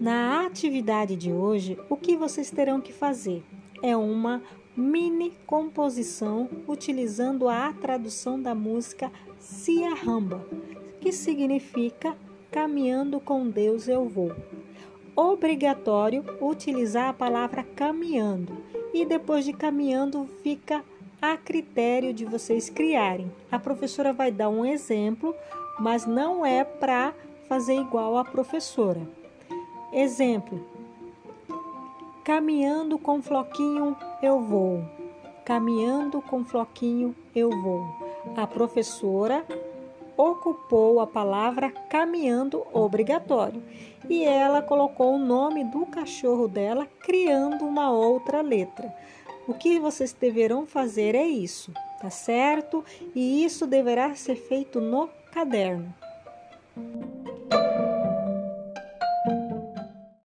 Na atividade de hoje, o que vocês terão que fazer? É uma mini composição utilizando a tradução da música Cia Ramba, que significa Caminhando com Deus eu vou. Obrigatório utilizar a palavra caminhando e depois de caminhando fica a critério de vocês criarem. A professora vai dar um exemplo, mas não é para fazer igual a professora. Exemplo: Caminhando com floquinho eu vou. Caminhando com floquinho eu vou. A professora ocupou a palavra caminhando obrigatório e ela colocou o nome do cachorro dela criando uma outra letra. O que vocês deverão fazer é isso, tá certo? E isso deverá ser feito no caderno.